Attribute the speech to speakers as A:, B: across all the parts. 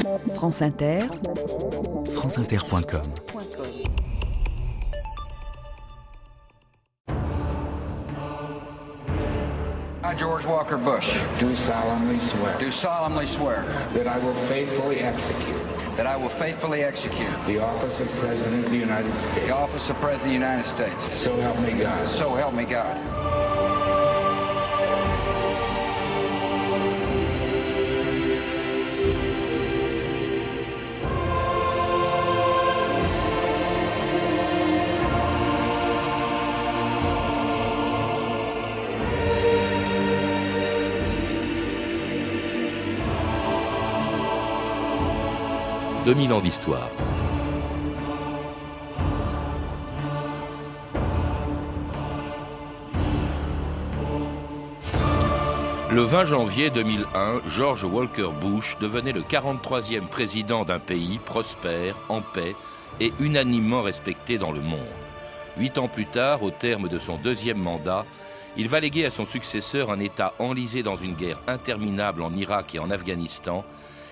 A: France Inter,
B: franceinter.com
C: I, George Walker Bush,
D: do solemnly swear
C: do solemnly swear
D: that I will faithfully execute
C: that I will faithfully execute
D: the office of President of the United States, the
C: office of President of the United States.
D: So help me God.
C: So help me God.
E: « 2000 ans d'histoire. Le 20 janvier 2001, George Walker Bush devenait le 43e président d'un pays prospère, en paix et unanimement respecté dans le monde. Huit ans plus tard, au terme de son deuxième mandat, il va léguer à son successeur un État enlisé dans une guerre interminable en Irak et en Afghanistan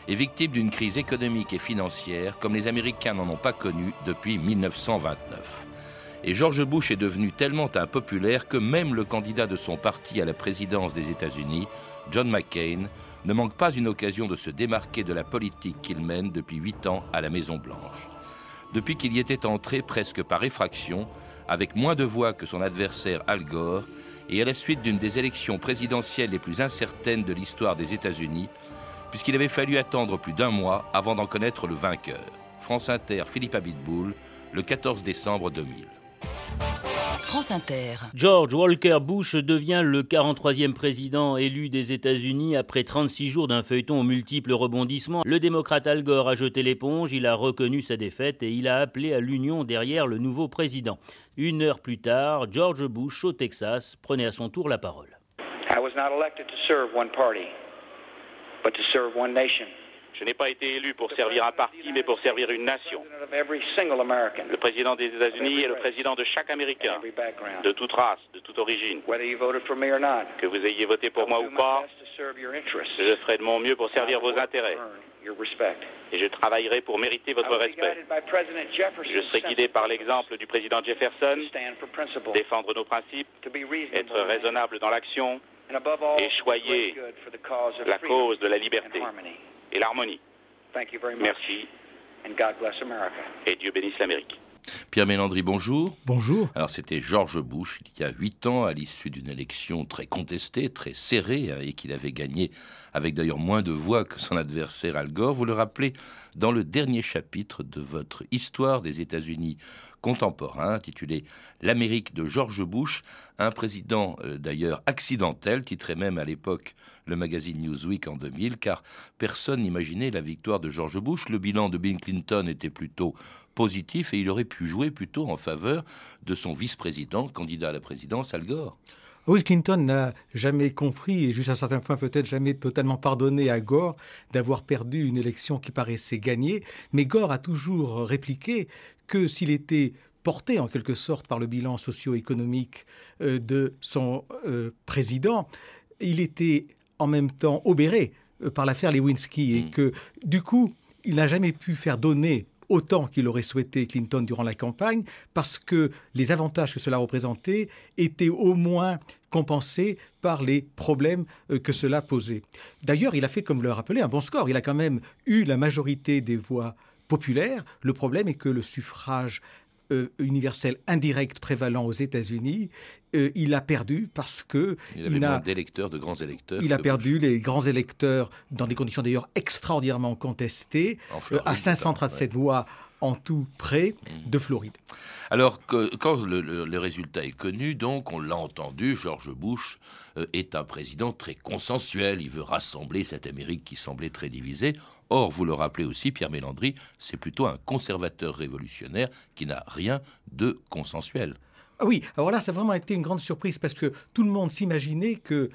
E: et victime d'une crise économique et financière comme les Américains n'en ont pas connu depuis 1929. Et George Bush est devenu tellement impopulaire que même le candidat de son parti à la présidence des États-Unis, John McCain, ne manque pas une occasion de se démarquer de la politique qu'il mène depuis huit ans à la Maison-Blanche. Depuis qu'il y était entré presque par effraction, avec moins de voix que son adversaire Al Gore, et à la suite d'une des élections présidentielles les plus incertaines de l'histoire des États-Unis, puisqu'il avait fallu attendre plus d'un mois avant d'en connaître le vainqueur. France Inter, Philippe Abitboul, le 14 décembre 2000.
A: France Inter.
F: George Walker Bush devient le 43e président élu des États-Unis après 36 jours d'un feuilleton aux multiples rebondissements. Le démocrate Al Gore a jeté l'éponge, il a reconnu sa défaite et il a appelé à l'union derrière le nouveau président. Une heure plus tard, George Bush, au Texas, prenait à son tour la parole.
G: I was not elected to serve one party, but to serve one nation.
H: Je n'ai pas été élu pour servir un parti, mais pour servir une nation.
G: President of every single American,
H: Le président des États-Unis est le président de chaque Américain, de toute race, de toute origine. Que vous ayez voté pour moi ou pas, je ferai de mon mieux pour servir vos intérêts. Et je travaillerai pour mériter votre respect. Je serai guidé par l'exemple du président Jefferson, défendre nos principes, être raisonnable dans l'action et
G: of
H: la cause de la liberté et l'harmonie.
G: Thank you very much,
H: Merci et Dieu bénisse l'Amérique.
E: Pierre Mélandry, bonjour.
B: Bonjour.
E: Alors c'était George Bush, il y a huit ans, à l'issue d'une élection très contestée, très serrée, hein, et qu'il avait gagné avec d'ailleurs moins de voix que son adversaire Al Gore. Vous le rappelez dans le dernier chapitre de votre Histoire des États-Unis contemporains, intitulé L'Amérique de George Bush, un président euh, d'ailleurs accidentel, titrait même à l'époque le magazine Newsweek en 2000, car personne n'imaginait la victoire de George Bush. Le bilan de Bill Clinton était plutôt positif et il aurait pu jouer plutôt en faveur de son vice-président, candidat à la présidence, Al Gore.
B: Oui, Clinton n'a jamais compris, et jusqu'à un certain point peut-être jamais totalement pardonné à Gore d'avoir perdu une élection qui paraissait gagnée, mais Gore a toujours répliqué que s'il était porté en quelque sorte par le bilan socio-économique euh, de son euh, président, il était en même temps obéré euh, par l'affaire Lewinsky et
E: Mm.
B: que du coup, il n'a jamais pu faire donner autant qu'il aurait souhaité Clinton durant la campagne parce que les avantages que cela représentait étaient au moins compensés par les problèmes euh, que cela posait. D'ailleurs, il a fait, comme vous le rappelez, un bon score. Il a quand même eu la majorité des voix populaires. Le problème est que le suffrage euh, universel indirect prévalent aux États-Unis, euh, il a perdu parce que
E: Il avait
B: il n'a-
E: moins d'électeurs, de grands électeurs.
B: il a perdu les grands électeurs dans des conditions d'ailleurs extraordinairement contestées,
E: en
B: euh,
E: Floride,
B: à
E: notamment,
B: 537 voix en tout près
E: Mhm.
B: de Floride.
E: Alors que quand le, le- le résultat est connu, donc on l'a entendu, George Bush euh, est un président très consensuel. Il veut rassembler cette Amérique qui semblait très divisée. Or, vous le rappelez aussi, Pierre Mélandry, c'est plutôt un conservateur révolutionnaire qui n'a rien de consensuel.
B: Ah oui, alors là, ça a vraiment été une grande surprise parce que tout le monde s'imaginait que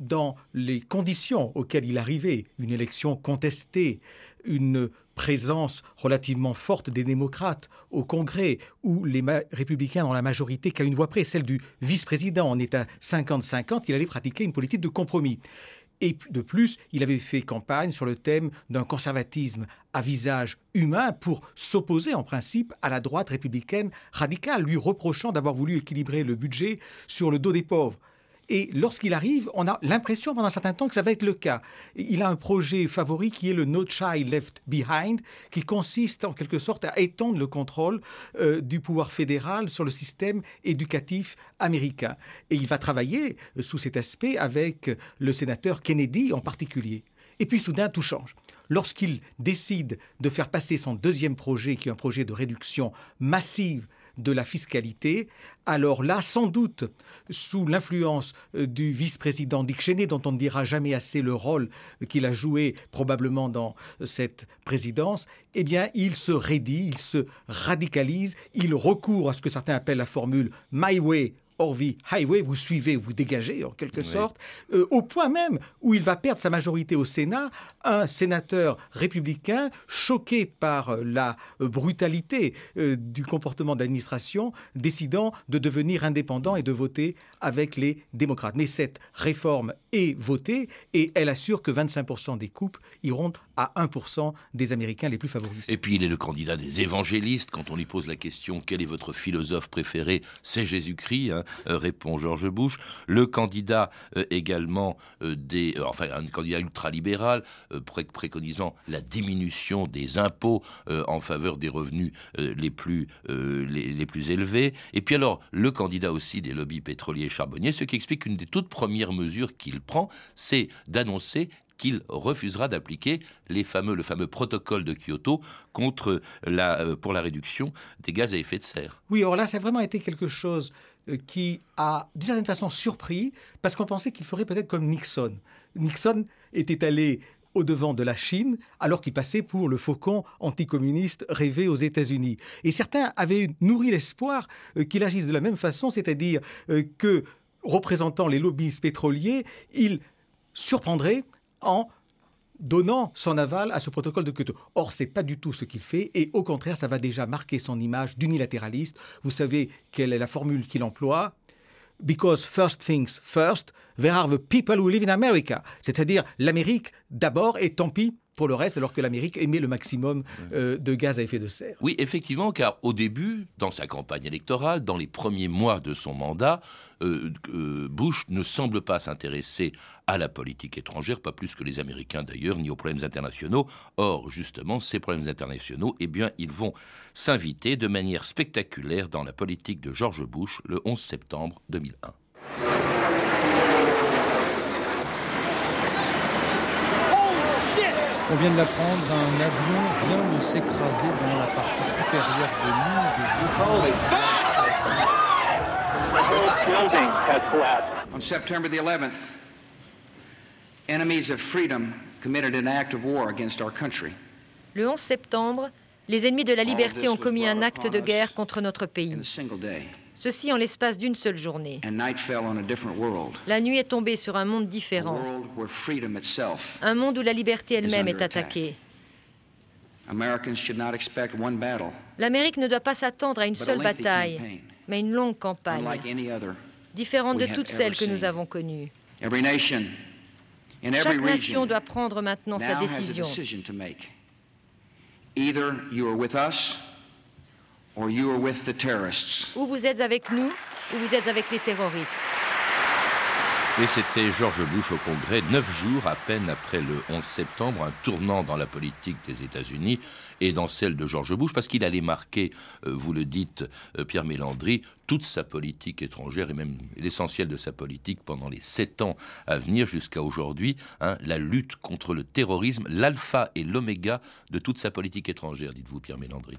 B: dans les conditions auxquelles il arrivait, une élection contestée, une présence relativement forte des démocrates au Congrès, où les républicains ont la majorité qu'à une voix près, celle du vice-président, on est à 50-50, il allait pratiquer une politique de compromis. Et de plus, il avait fait campagne sur le thème d'un conservatisme à visage humain pour s'opposer en principe à la droite républicaine radicale, lui reprochant d'avoir voulu équilibrer le budget sur le dos des pauvres. Et lorsqu'il arrive, on a l'impression pendant un certain temps que ça va être le cas. Il a un projet favori qui est le No Child Left Behind, qui consiste en quelque sorte à étendre le contrôle euh, du pouvoir fédéral sur le système éducatif américain. Et il va travailler euh, sous cet aspect avec le sénateur Kennedy en particulier. Et puis soudain, tout change. Lorsqu'il décide de faire passer son deuxième projet, qui est un projet de réduction massive de la fiscalité, alors là, sans doute, sous l'influence euh, du vice-président Dick Cheney, dont on ne dira jamais assez le rôle qu'il a joué probablement dans cette présidence, eh bien, il se raidit, il se radicalise, il recourt à ce que certains appellent la formule My Way Orvie Highway, vous suivez, vous dégagez en quelque sorte, euh, au point même où il va perdre sa majorité au Sénat, un sénateur républicain choqué par euh, la euh, brutalité du comportement d'administration, décidant de devenir indépendant et de voter avec les démocrates. Mais cette réforme est votée et elle assure que 25% des coupes iront à 1% des Américains les plus favorisés.
E: Et puis il est le candidat des évangélistes. Quand on lui pose la question quel est votre philosophe préféré, c'est Jésus-Christ, hein, euh, répond George Bush. Le candidat euh, également euh, des, enfin un candidat ultralibéral préconisant la diminution des impôts en faveur des revenus les plus les, les, plus élevés. Et puis alors le candidat aussi des lobbies pétroliers et charbonniers, ce qui explique qu'une des toutes premières mesures qu'il prend, c'est d'annoncer qu'il refusera d'appliquer les fameux, le fameux protocole de Kyoto contre la, euh, pour la réduction des gaz à effet de serre.
B: Oui, alors là, ça a vraiment été quelque chose euh, qui a, d'une certaine façon, surpris, parce qu'on pensait qu'il ferait peut-être comme Nixon. Nixon était allé au-devant de la Chine, alors qu'il passait pour le faucon anticommuniste rêvé aux États-Unis. Et certains avaient nourri l'espoir euh, qu'il agisse de la même façon, c'est-à-dire que, représentant les lobbies pétroliers, il surprendrait en donnant son aval à ce protocole de Kyoto. Or, c'est pas du tout ce qu'il fait, et au contraire, ça va déjà marquer son image d'unilatéraliste. Vous savez quelle est la formule qu'il emploie? Because first things first, there are the people who live in America? C'est-à-dire l'Amérique d'abord, et tant pis pour le reste, alors que l'Amérique émet le maximum euh, de gaz à effet de serre.
E: Oui, effectivement, car au début, dans sa campagne électorale, dans les premiers mois de son mandat, euh, euh, Bush ne semble pas s'intéresser à la politique étrangère, pas plus que les Américains d'ailleurs, ni aux problèmes internationaux. Or, justement, ces problèmes internationaux, eh bien, ils vont s'inviter de manière spectaculaire dans la politique de George Bush le 11 septembre 2001.
I: On vient de l'apprendre, un avion vient de s'écraser dans la partie supérieure de l'île
C: On September the 11th, enemies of freedom committed an act of war against our country.
J: Le 11 septembre, les ennemis de la liberté ont commis un acte de guerre contre notre pays. Ceci en l'espace d'une seule journée. La nuit est tombée sur un monde différent, un monde où la liberté elle-même est attaquée. L'Amérique ne doit pas s'attendre à une seule bataille, mais une longue campagne, différente de toutes celles que nous avons connues. Chaque nation doit prendre maintenant sa décision.
C: Either you are with us ou
J: vous êtes avec nous, ou vous êtes avec les terroristes.
E: Et c'était George Bush au Congrès, neuf jours à peine après le 11 septembre, un tournant dans la politique des États-Unis et dans celle de George Bush, parce qu'il allait marquer, euh, vous le dites, euh, Pierre Mélandry, toute sa politique étrangère et même l'essentiel de sa politique pendant les sept ans à venir jusqu'à aujourd'hui, hein, la lutte contre le terrorisme, l'alpha et l'oméga de toute sa politique étrangère, dites-vous, Pierre Mélandry.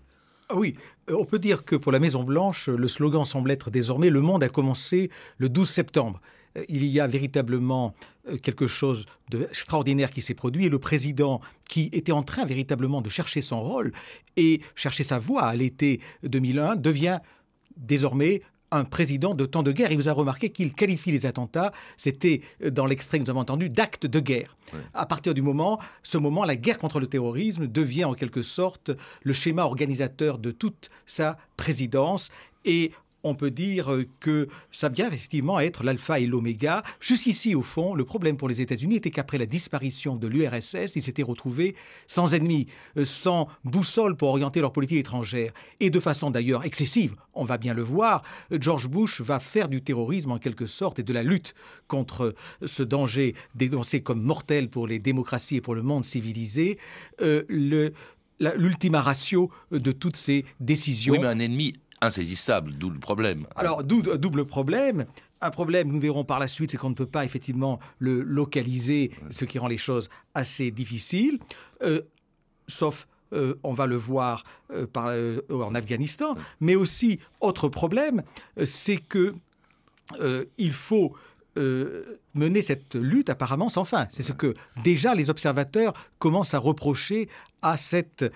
B: Ah oui, euh, on peut dire que pour la Maison-Blanche, le slogan semble être désormais Le monde a commencé le 12 septembre. Euh, il y a véritablement euh, quelque chose d'extraordinaire qui s'est produit et le président qui était en train véritablement de chercher son rôle et chercher sa voie à l'été 2001 devient désormais un président de temps de guerre. Il vous a remarqué qu'il qualifie les attentats, c'était euh, dans l'extrait que nous avons entendu, d'actes de guerre. À partir du moment, ce moment, la guerre contre le terrorisme devient en quelque sorte le schéma organisateur de toute sa présidence et on peut dire que ça vient effectivement être l'alpha et l'oméga. Jusqu'ici, au fond, le problème pour les États-Unis était qu'après la disparition de l'URSS, ils s'étaient retrouvés sans ennemis, euh, sans boussole pour orienter leur politique étrangère. Et de façon d'ailleurs excessive, on va bien le voir, George Bush va faire du terrorisme en quelque sorte et de la lutte contre ce danger dénoncé comme mortel pour les démocraties et pour le monde civilisé, euh, l'ultima ratio de toutes ces décisions.
E: Oui, mais un ennemi insaisissable, d'où le problème.
B: Alors, double problème. Un problème, nous verrons par la suite, c'est qu'on ne peut pas effectivement le localiser, ce qui rend les choses assez difficiles, euh, sauf euh, on va le voir euh, par, en Afghanistan, mais aussi autre problème, c'est que il faut mener cette lutte apparemment sans fin. C'est ce que déjà les observateurs commencent à reprocher à cette euh,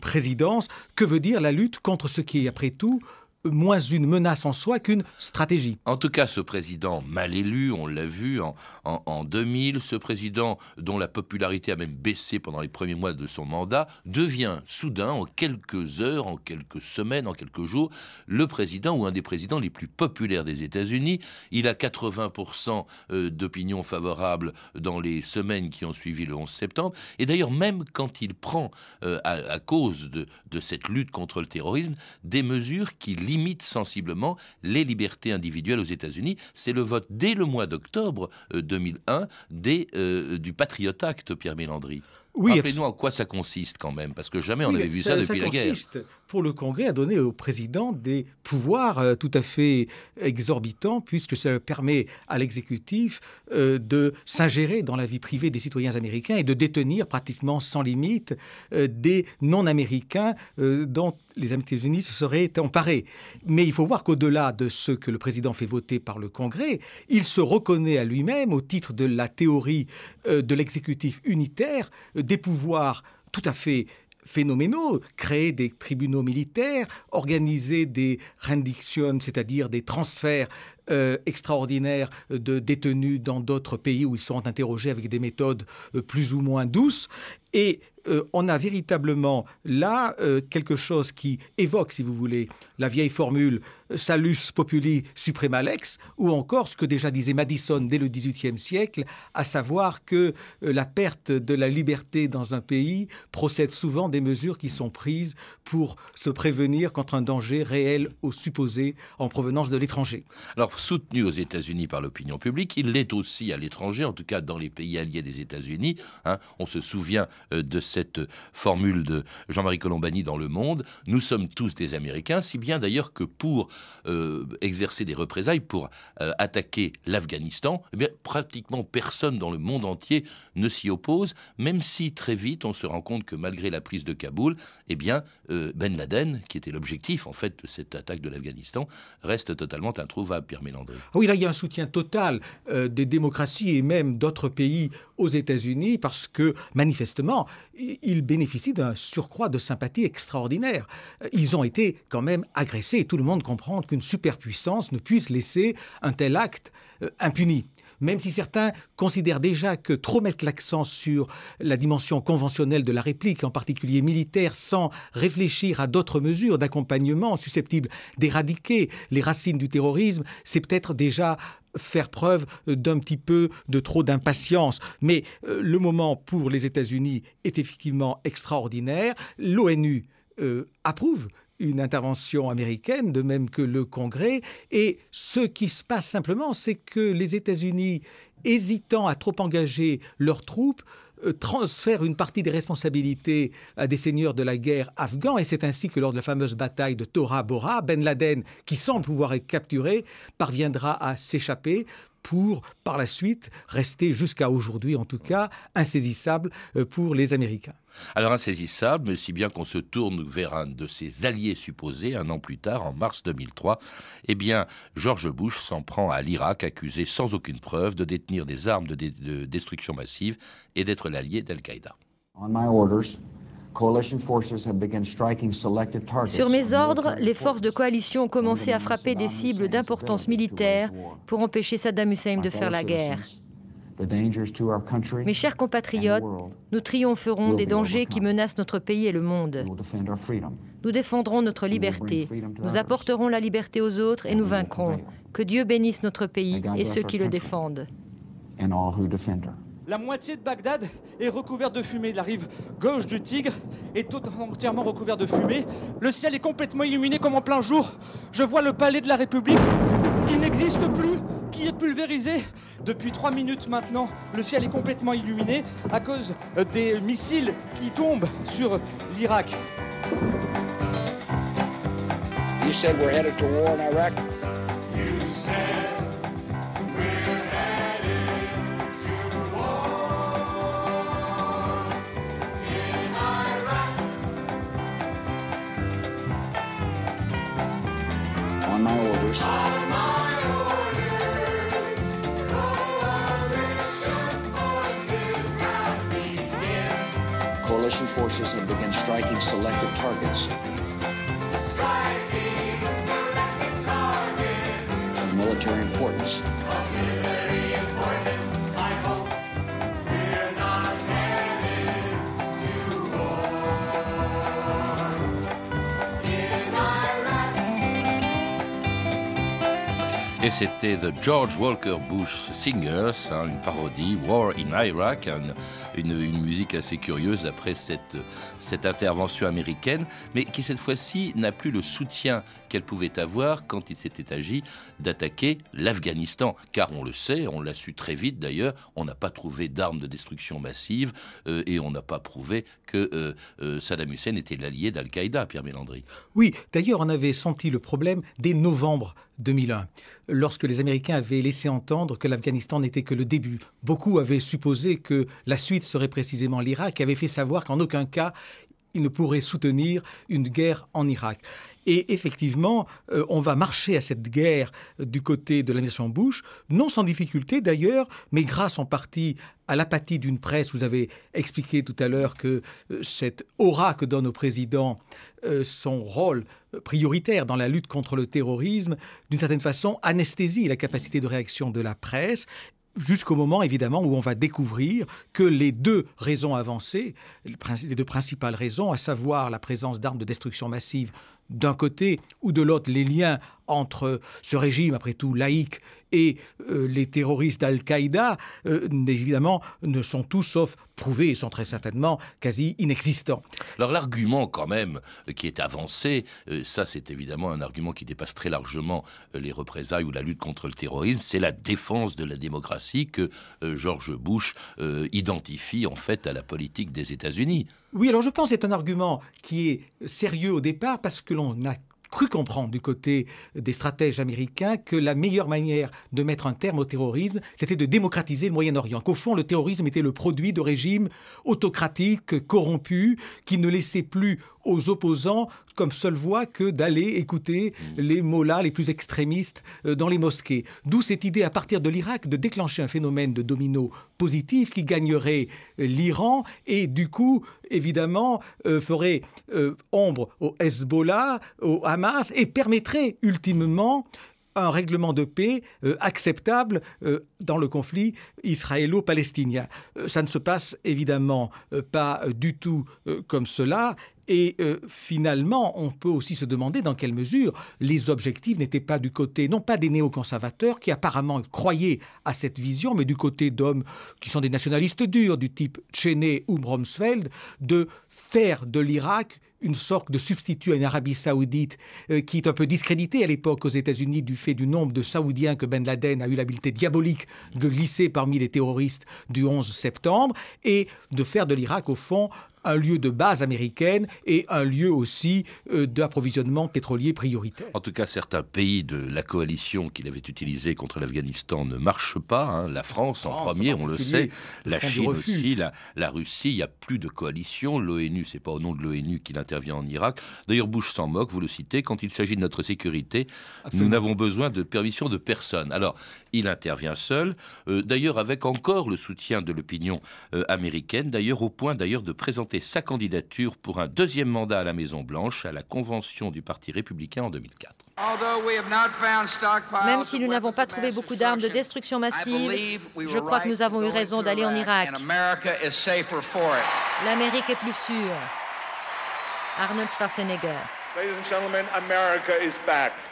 B: présidence, que veut dire la lutte contre ce qui est, après tout, moins une menace en soi qu'une stratégie.
E: En tout cas, ce président mal élu, on l'a vu en, en, 2000, ce président dont la popularité a même baissé pendant les premiers mois de son mandat, devient soudain, en quelques heures, en quelques semaines, en quelques jours, le président ou un des présidents les plus populaires des États-Unis. Il a 80% euh, d'opinion favorable dans les semaines qui ont suivi le 11 septembre. Et d'ailleurs, même quand il prend, euh, à, cause de, de, cette lutte contre le terrorisme, des mesures qui limite sensiblement les libertés individuelles aux États-Unis. C'est le vote dès le mois d'octobre 2001 euh, des, euh, du Patriot Act, Pierre Mélandry. Oui, Rappelez-nous en quoi ça consiste quand même, parce que jamais on n'avait vu ça, depuis la guerre.
B: Pour le Congrès à donner au président des pouvoirs euh, tout à fait exorbitants, puisque ça permet à l'exécutif euh, de s'ingérer dans la vie privée des citoyens américains et de détenir pratiquement sans limite euh, des non-américains dont les États-Unis se seraient emparés. Mais il faut voir qu'au-delà de ce que le président fait voter par le Congrès, il se reconnaît à lui-même, au titre de la théorie de l'exécutif unitaire, des pouvoirs tout à fait phénoménaux, créer des tribunaux militaires, organiser des rendictions, c'est-à-dire des transferts euh, extraordinaires de détenus dans d'autres pays où ils sont interrogés avec des méthodes euh, plus ou moins douces. Et euh, on a véritablement là quelque chose qui évoque, si vous voulez, la vieille formule salus populi suprema lex, ou encore ce que déjà disait Madison dès le XVIIIe siècle, à savoir que la perte de la liberté dans un pays procède souvent des mesures qui sont prises pour se prévenir contre un danger réel ou supposé en provenance de l'étranger.
E: Alors soutenu aux États-Unis par l'opinion publique, il l'est aussi à l'étranger, en tout cas dans les pays alliés des États-Unis. Hein. On se souvient euh, de cette formule de Jean-Marie Colombani dans Le Monde. Nous sommes tous des Américains, si bien d'ailleurs que pour euh, exercer des représailles, pour euh, attaquer l'Afghanistan, eh pratiquement personne dans le monde entier ne s'y oppose, même si très vite on se rend compte que malgré la prise de Kaboul, eh bien, Ben Laden, qui était l'objectif en fait de cette attaque de l'Afghanistan, reste totalement introuvable,
B: Ah oui, là, il y a un soutien total euh, des démocraties et même d'autres pays aux États-Unis parce que, manifestement, ils bénéficient d'un surcroît de sympathie extraordinaire. Euh, ils ont été quand même agressés. Tout le monde comprend qu'une superpuissance ne puisse laisser un tel acte euh, impuni même si certains considèrent déjà que trop mettre l'accent sur la dimension conventionnelle de la réplique, en particulier militaire, sans réfléchir à d'autres mesures d'accompagnement susceptibles d'éradiquer les racines du terrorisme, c'est peut-être déjà faire preuve d'un petit peu de trop d'impatience. Mais euh, le moment pour les États-Unis est effectivement extraordinaire. L'ONU euh, approuve une intervention américaine, de même que le Congrès. Et ce qui se passe simplement, c'est que les États-Unis, hésitant à trop engager leurs troupes, euh, transfèrent une partie des responsabilités à des seigneurs de la guerre afghans, et c'est ainsi que lors de la fameuse bataille de Tora Bora, Ben Laden, qui semble pouvoir être capturé, parviendra à s'échapper pour, par la suite, rester jusqu'à aujourd'hui, en tout cas, insaisissable euh, pour les Américains.
E: Alors insaisissable, mais si bien qu'on se tourne vers un de ses alliés supposés un an plus tard, en mars 2003, eh bien, George Bush s'en prend à l'Irak, accusé sans aucune preuve de détenir des armes de, de destruction massive et d'être l'allié d'Al-Qaïda.
J: Sur mes ordres, les forces de coalition ont commencé à frapper des cibles d'importance militaire pour empêcher Saddam Hussein de faire la guerre. Mes chers compatriotes, nous triompherons des dangers qui menacent notre pays et le monde. Nous défendrons notre liberté, nous apporterons la liberté aux autres et nous vaincrons. Que Dieu bénisse notre pays et ceux qui le défendent.
K: La moitié de Bagdad est recouverte de fumée. La rive gauche du Tigre est entièrement recouverte de fumée. Le ciel est complètement illuminé comme en plein jour. Je vois le palais de la République qui n'existe plus, qui est pulvérisé. Depuis trois minutes maintenant, le ciel est complètement illuminé à cause des missiles qui tombent sur l'Irak.
C: You said we're headed to war in Iraq?
L: You said forces have begun
C: striking selected targets
L: Striking selected targets
C: of military importance.
L: of military importance. I hope we're not headed to war in Iraq.
E: Et c'était The George Walker Bush Singers, hein, une parodie, War in Iraq, une, une- musique assez curieuse après cette, cette intervention américaine, mais qui cette fois-ci n'a plus le soutien qu'elle pouvait avoir quand il s'était agi d'attaquer l'Afghanistan. Car on le sait, on l'a su très vite d'ailleurs, on n'a pas trouvé d'armes de destruction massive euh, et on n'a pas prouvé que euh, euh, Saddam Hussein était l'allié d'Al-Qaïda, Pierre Mélandry.
B: Oui, d'ailleurs, on avait senti le problème dès novembre 2001, lorsque les Américains avaient laissé entendre que l'Afghanistan n'était que le début. Beaucoup avaient supposé que la suite serait précisément l'Irak, et avaient fait savoir qu'en aucun cas ils ne pourraient soutenir une guerre en Irak. Et effectivement, euh, on va marcher à cette guerre euh, du côté de la nation Bush, non sans difficulté d'ailleurs, mais grâce en partie à l'apathie d'une presse. Vous avez expliqué tout à l'heure que euh, cette aura que donne au président son rôle prioritaire dans la lutte contre le terrorisme, d'une certaine façon, anesthésie la capacité de réaction de la presse jusqu'au moment évidemment où on va découvrir que les deux raisons avancées, les deux principales raisons, à savoir la présence d'armes de destruction massive d'un côté ou de l'autre, les liens entre ce régime, après tout laïque, et euh, les terroristes d'Al-Qaïda, euh, évidemment, ne sont tous sauf prouvés et sont très certainement quasi inexistants.
E: Alors l'argument quand même euh, qui est avancé, ça c'est évidemment un argument qui dépasse très largement les représailles ou la lutte contre le terrorisme, c'est la défense de la démocratie que George Bush identifie en fait à la politique des États-Unis.
B: Oui, alors je pense que c'est un argument qui est sérieux au départ parce que l'on a cru comprendre du côté des stratèges américains que la meilleure manière de mettre un terme au terrorisme, c'était de démocratiser le Moyen-Orient. Qu'au fond, le terrorisme était le produit de régimes autocratiques, corrompus, qui ne laissaient plus aux opposants comme seule voie que d'aller écouter les mollahs les plus extrémistes euh, dans les mosquées. D'où cette idée à partir de l'Irak de déclencher un phénomène de domino positif qui gagnerait euh, l'Iran et du coup, évidemment, euh, ferait euh, ombre au Hezbollah, au Hamas et permettrait ultimement un règlement de paix euh, acceptable euh, dans le conflit israélo-palestinien. Euh, ça ne se passe évidemment pas du tout comme cela. Et euh, finalement, on peut aussi se demander dans quelle mesure les objectifs n'étaient pas du côté, non pas des néoconservateurs qui apparemment croyaient à cette vision, mais du côté d'hommes qui sont des nationalistes durs, du type Cheney ou Rumsfeld, de faire de l'Irak une sorte de substitut à une Arabie saoudite euh, qui est un peu discréditée à l'époque aux États-Unis du fait du nombre de Saoudiens que Ben Laden a eu l'habileté diabolique de glisser parmi les terroristes du 11 septembre, et de faire de l'Irak, au fond, un lieu de base américaine et un lieu aussi euh, d'approvisionnement pétrolier prioritaire.
E: En tout cas, certains pays de la coalition qu'il avait utilisée contre l'Afghanistan ne marchent pas. hein. La France en
B: France,
E: premier,
B: en
E: on le sait. La Chine aussi, la, la Russie. Il n'y a plus de coalition. L'ONU, c'est pas au nom de l'ONU qu'il intervient en Irak. D'ailleurs, Bush s'en moque, vous le citez. Quand il s'agit de notre sécurité,
B: Absolument.
E: nous n'avons besoin de permission de personne. Alors, il intervient seul. euh, d'ailleurs, avec encore le soutien de l'opinion euh, américaine. D'ailleurs, au point d'ailleurs de présenter sa candidature pour un deuxième mandat à la Maison-Blanche à la convention du Parti républicain en 2004.
J: Même si nous n'avons pas trouvé beaucoup d'armes de destruction massive, je crois que nous avons eu raison d'aller en Irak. L'Amérique est plus sûre. Arnold Schwarzenegger.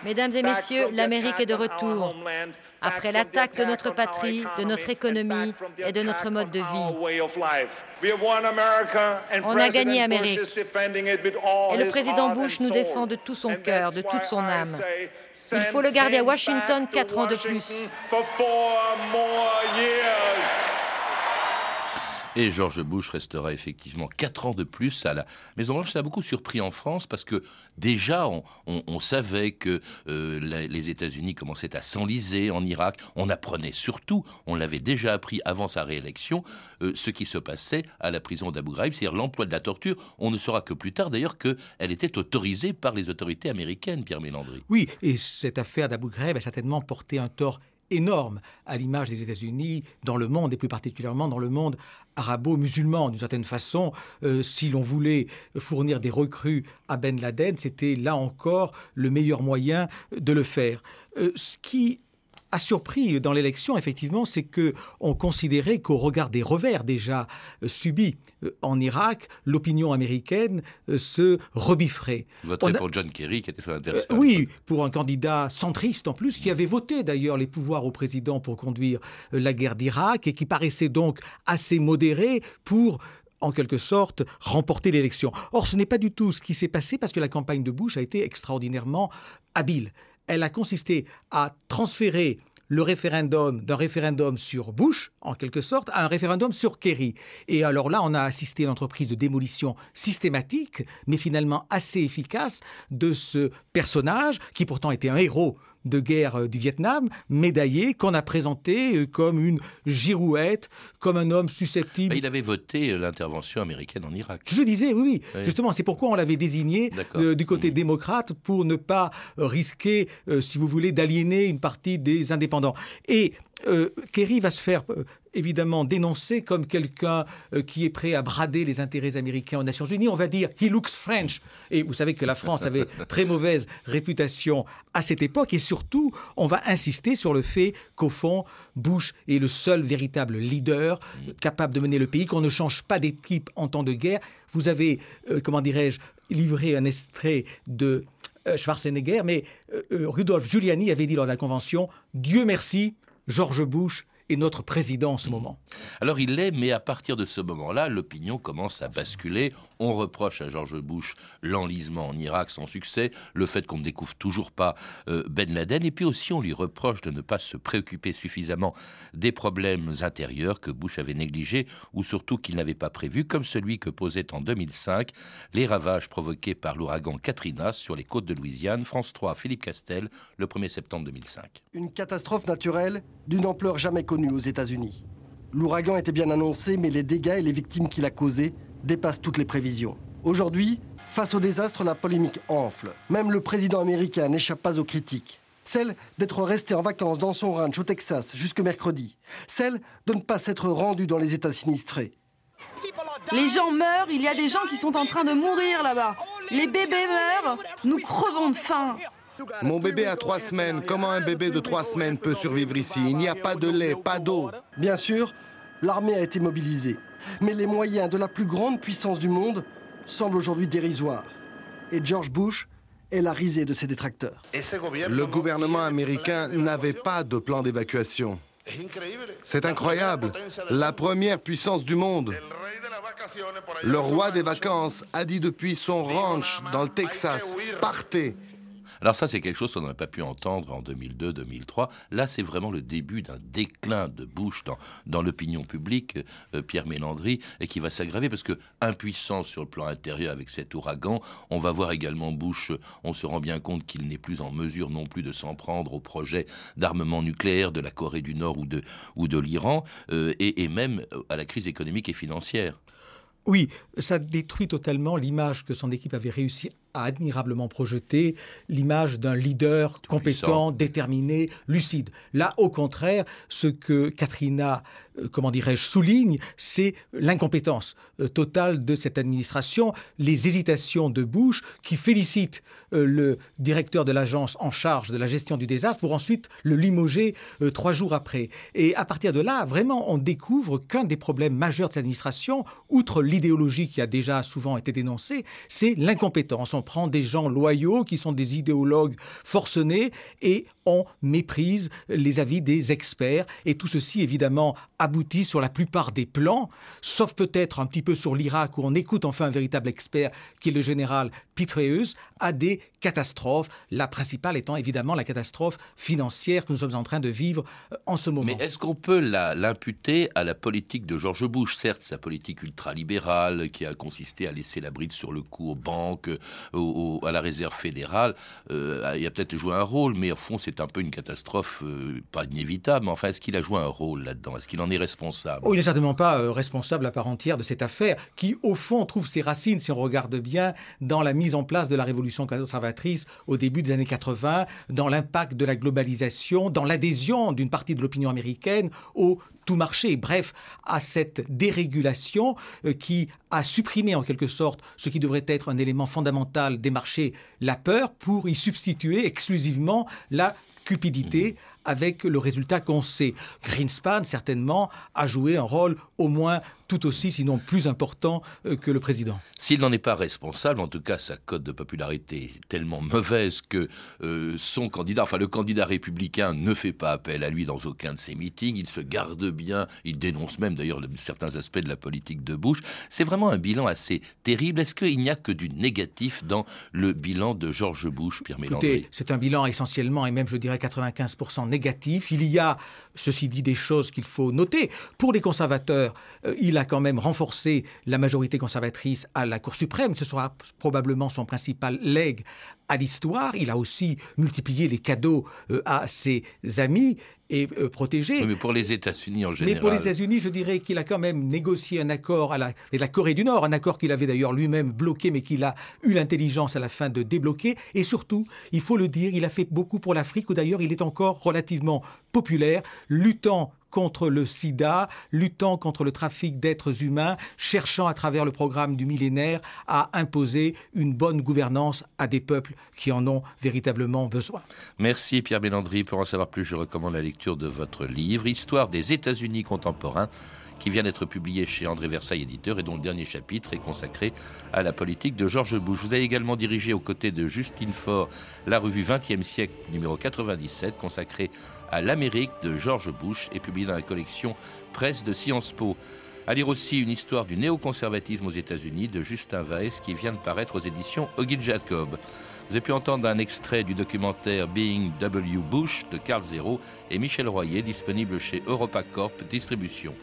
J: Mesdames et messieurs, l'Amérique est de retour. Après l'attaque de notre patrie, de notre économie et de notre mode de vie. On a gagné Amérique. Et le président Bush nous défend de tout son cœur, de toute son âme. Il faut le garder à Washington quatre ans de plus.
E: Et George Bush restera effectivement quatre ans de plus à la Maison Blanche. Ça a beaucoup surpris en France parce que déjà on, savait que euh, les États-Unis commençaient à s'enliser en Irak. On apprenait surtout, on l'avait déjà appris avant sa réélection, euh, ce qui se passait à la prison d'Abu Ghraib, c'est-à-dire l'emploi de la torture. On ne saura que plus tard d'ailleurs qu'elle était autorisée par les autorités américaines, Pierre Mélandry.
B: Oui, et cette affaire d'Abu Ghraib a certainement porté un tort énorme à l'image des États-Unis dans le monde et plus particulièrement dans le monde arabo-musulman. D'une certaine façon, euh, si l'on voulait fournir des recrues à Ben Laden, c'était là encore le meilleur moyen de le faire. Euh, a surpris dans l'élection, effectivement, c'est que on considérait qu'au regard des revers déjà euh, subis euh, en Irak, l'opinion américaine euh, se rebifferait. A-
E: pour John Kerry, qui était son
B: Euh,
E: adversaire.
B: oui, pour un candidat centriste en plus, qui avait voté d'ailleurs les pouvoirs au président pour conduire la guerre d'Irak et qui paraissait donc assez modéré pour en quelque sorte, remporter l'élection. Or, ce n'est pas du tout ce qui s'est passé parce que la campagne de Bush a été extraordinairement habile. Elle a consisté à transférer le référendum d'un référendum sur Bush, en quelque sorte, à un référendum sur Kerry. Et alors là, on a assisté à une entreprise de démolition systématique, mais finalement assez efficace, de ce personnage, qui pourtant était un héros de guerre euh, du Vietnam, médaillé, qu'on a présenté euh, comme une girouette, comme un homme susceptible
E: Bah, il avait voté euh, l'intervention américaine en Irak.
B: je disais, oui, oui.
E: Oui.
B: Justement, c'est pourquoi on l'avait désigné euh, du côté démocrate pour ne pas risquer, euh, si vous voulez, d'aliéner une partie des indépendants. Et euh, Kerry va se faire évidemment dénoncer comme quelqu'un euh, qui est prêt à brader les intérêts américains aux Nations Unies. On va dire he looks French. Et vous savez que la France avait très mauvaise réputation à cette époque. Et surtout, on va insister sur le fait qu'au fond, Bush est le seul véritable leader capable de mener le pays, qu'on ne change pas d'équipe en temps de guerre. Vous avez, euh, comment dirais-je, livré un extrait de euh, Schwarzenegger, mais euh, Rudolf Giuliani avait dit lors de la convention Dieu merci, George Bush est notre président en ce moment.
E: Alors il l'est, mais à partir de ce moment-là, l'opinion commence à basculer. On reproche à George Bush l'enlisement en Irak sans succès, le fait qu'on ne découvre toujours pas euh, Ben Laden, et puis aussi on lui reproche de ne pas se préoccuper suffisamment des problèmes intérieurs que Bush avait négligés ou surtout qu'il n'avait pas prévus, comme celui que posait en 2005 les ravages provoqués par l'ouragan Katrina sur les côtes de Louisiane. France 3, Philippe Castel, le 1er septembre 2005.
M: Une catastrophe naturelle d'une ampleur jamais connue aux États-Unis. L'ouragan était bien annoncé, mais les dégâts et les victimes qu'il a causés dépassent toutes les prévisions. Aujourd'hui, face au désastre, la polémique enfle. Même le président américain n'échappe pas aux critiques. Celle d'être resté en vacances dans son ranch au Texas jusque mercredi. Celle de ne pas s'être rendu dans les États sinistrés.
N: Les gens meurent, il y a des gens qui sont en train de mourir là-bas. Les bébés meurent, nous crevons de faim.
O: Mon bébé a trois semaines. Comment un bébé de trois semaines peut survivre ici? Il n'y a pas de lait, pas d'eau.
M: Bien sûr, l'armée a été mobilisée. Mais les moyens de la plus grande puissance du monde semblent aujourd'hui dérisoires. Et George Bush est la risée de ses détracteurs.
O: Le gouvernement américain n'avait pas de plan d'évacuation. C'est incroyable. La première puissance du monde. Le roi des vacances a dit depuis son ranch dans le Texas, partez.
E: Alors ça, c'est quelque chose qu'on n'aurait pas pu entendre en 2002-2003. Là, c'est vraiment le début d'un déclin de Bush dans, l'opinion publique, euh, Pierre Mélandry, et qui va s'aggraver parce que impuissant sur le plan intérieur avec cet ouragan, on va voir également Bush, euh, on se rend bien compte qu'il n'est plus en mesure non plus de s'en prendre au projet d'armement nucléaire de la Corée du Nord ou de, l'Iran, euh, et, et même euh, à la crise économique et financière.
B: Oui, ça détruit totalement l'image que son équipe avait réussi a admirablement projeté l'image d'un leader compétent, déterminé, lucide. Là, au contraire, ce que Katrina, euh, comment dirais-je, souligne, c'est l'incompétence euh, totale de cette administration, les hésitations de Bush qui félicite euh, le directeur de l'agence en charge de la gestion du désastre pour ensuite le limoger trois jours après. Et à partir de là, vraiment, on découvre qu'un des problèmes majeurs de cette administration, outre l'idéologie qui a déjà souvent été dénoncée, c'est l'incompétence. On prend des gens loyaux qui sont des idéologues forcenés et on méprise les avis des experts. Et tout ceci, évidemment, aboutit sur la plupart des plans, sauf peut-être un petit peu sur l'Irak où on écoute enfin un véritable expert qui est le général Pitreus, à des catastrophes. La principale étant évidemment la catastrophe financière que nous sommes en train de vivre euh, en ce moment.
E: Mais est-ce qu'on peut l'imputer à la politique de George Bush? Certes, sa politique ultralibérale qui a consisté à laisser la bride sur le cou aux banques, euh, à la réserve fédérale, euh, il a peut-être joué un rôle, mais au fond, c'est un peu une catastrophe, euh, pas inévitable, mais enfin, est-ce qu'il a joué un rôle là-dedans? Est-ce qu'il en est responsable?
B: Oh, il n'est certainement pas euh, responsable à part entière de cette affaire, qui au fond trouve ses racines, si on regarde bien, dans la mise en place de la révolution conservatrice au début des années 80, dans l'impact de la globalisation, dans l'adhésion d'une partie de l'opinion américaine au tout marché, bref, à cette dérégulation euh, qui a supprimé en quelque sorte ce qui devrait être un élément fondamental des marchés, la peur, pour y substituer exclusivement la cupidité avec le résultat qu'on sait. Greenspan, certainement, a joué un rôle au moins tout aussi, sinon plus important euh, que le président.
E: S'il n'en est pas responsable, en tout cas, sa cote de popularité est tellement mauvaise que euh, son candidat, enfin le candidat républicain, ne fait pas appel à lui dans aucun de ses meetings. Il se garde bien, il dénonce même d'ailleurs le- certains aspects de la politique de Bush. C'est vraiment un bilan assez terrible. Est-ce qu'il n'y a que du négatif dans le bilan de George Bush, Pierre Mélandry
B: c'est un bilan essentiellement, et même je dirais 95% négatif. Il y a, ceci dit, des choses qu'il faut noter. Pour les conservateurs, euh, il a quand même renforcé la majorité conservatrice à la Cour suprême. Ce sera probablement son principal legs à l'histoire. Il a aussi multiplié les cadeaux euh, à ses amis et euh, protégés.
E: Oui, mais pour les États-Unis en général.
B: Mais pour les États-Unis, je dirais qu'il a quand même négocié un accord à la, avec la Corée du Nord, un accord qu'il avait d'ailleurs lui-même bloqué, mais qu'il a eu l'intelligence à la fin de débloquer. Et surtout, il faut le dire, il a fait beaucoup pour l'Afrique, où d'ailleurs il est encore relativement populaire, luttant contre le sida, luttant contre le trafic d'êtres humains, cherchant à travers le programme du millénaire à imposer une bonne gouvernance à des peuples qui en ont véritablement besoin.
E: Merci Pierre Mélandry. Pour en savoir plus, je recommande la lecture de votre livre Histoire des États-Unis contemporains qui vient d'être publié chez André Versailles éditeur et dont le dernier chapitre est consacré à la politique de George Bush. Vous avez également dirigé aux côtés de Justine Faure la revue 20e siècle numéro 97 consacrée à l'Amérique de George Bush et publiée dans la collection Presse de Sciences Po. À lire aussi une histoire du néoconservatisme aux États-Unis de Justin Weiss qui vient de paraître aux éditions Ogil Jacob. Vous avez pu entendre un extrait du documentaire Being W. Bush de Carl Zero et Michel Royer, disponible chez EuropaCorp Distribution.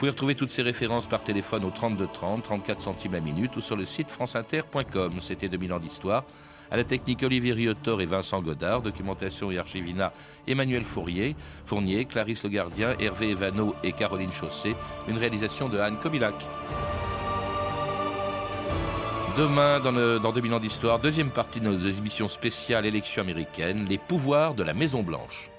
E: Vous pouvez retrouver toutes ces références par téléphone au 32 30, 34 centimes la minute ou sur le site franceinter.com. C'était 2000 ans d'histoire. À la technique Olivier Riotor et Vincent Godard, documentation et archivina Emmanuel Fournier, Fournier, Clarisse Le Gardien, Hervé Evano et Caroline Chausset, une réalisation de Anne Kobilac. Demain, dans, dans 2000 ans d'histoire, deuxième partie de nos émissions spéciales élections américaines, les pouvoirs de la Maison-Blanche.